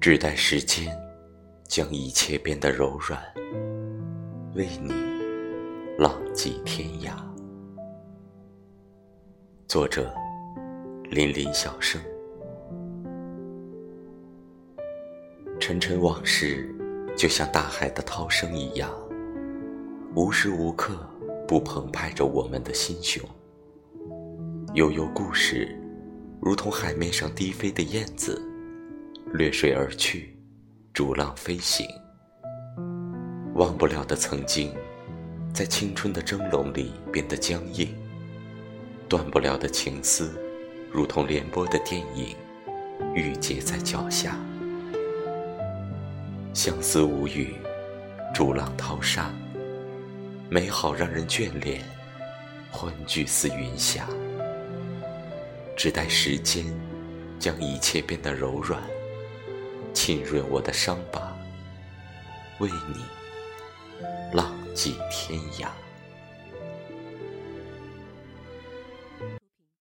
只待时间将一切变得柔软，为你浪迹天涯。作者：林林小生。沉沉往事，就像大海的涛声一样，无时无刻不澎湃着我们的心胸。悠悠故事，如同海面上低飞的燕子，掠水而去，逐浪飞行。忘不了的曾经，在青春的蒸笼里变得僵硬；断不了的情丝，如同连波的电影，郁结在脚下。相思无语，逐浪淘沙，美好让人眷恋，欢聚似云霞。只待时间将一切变得柔软，浸润我的伤疤，为你浪迹天涯。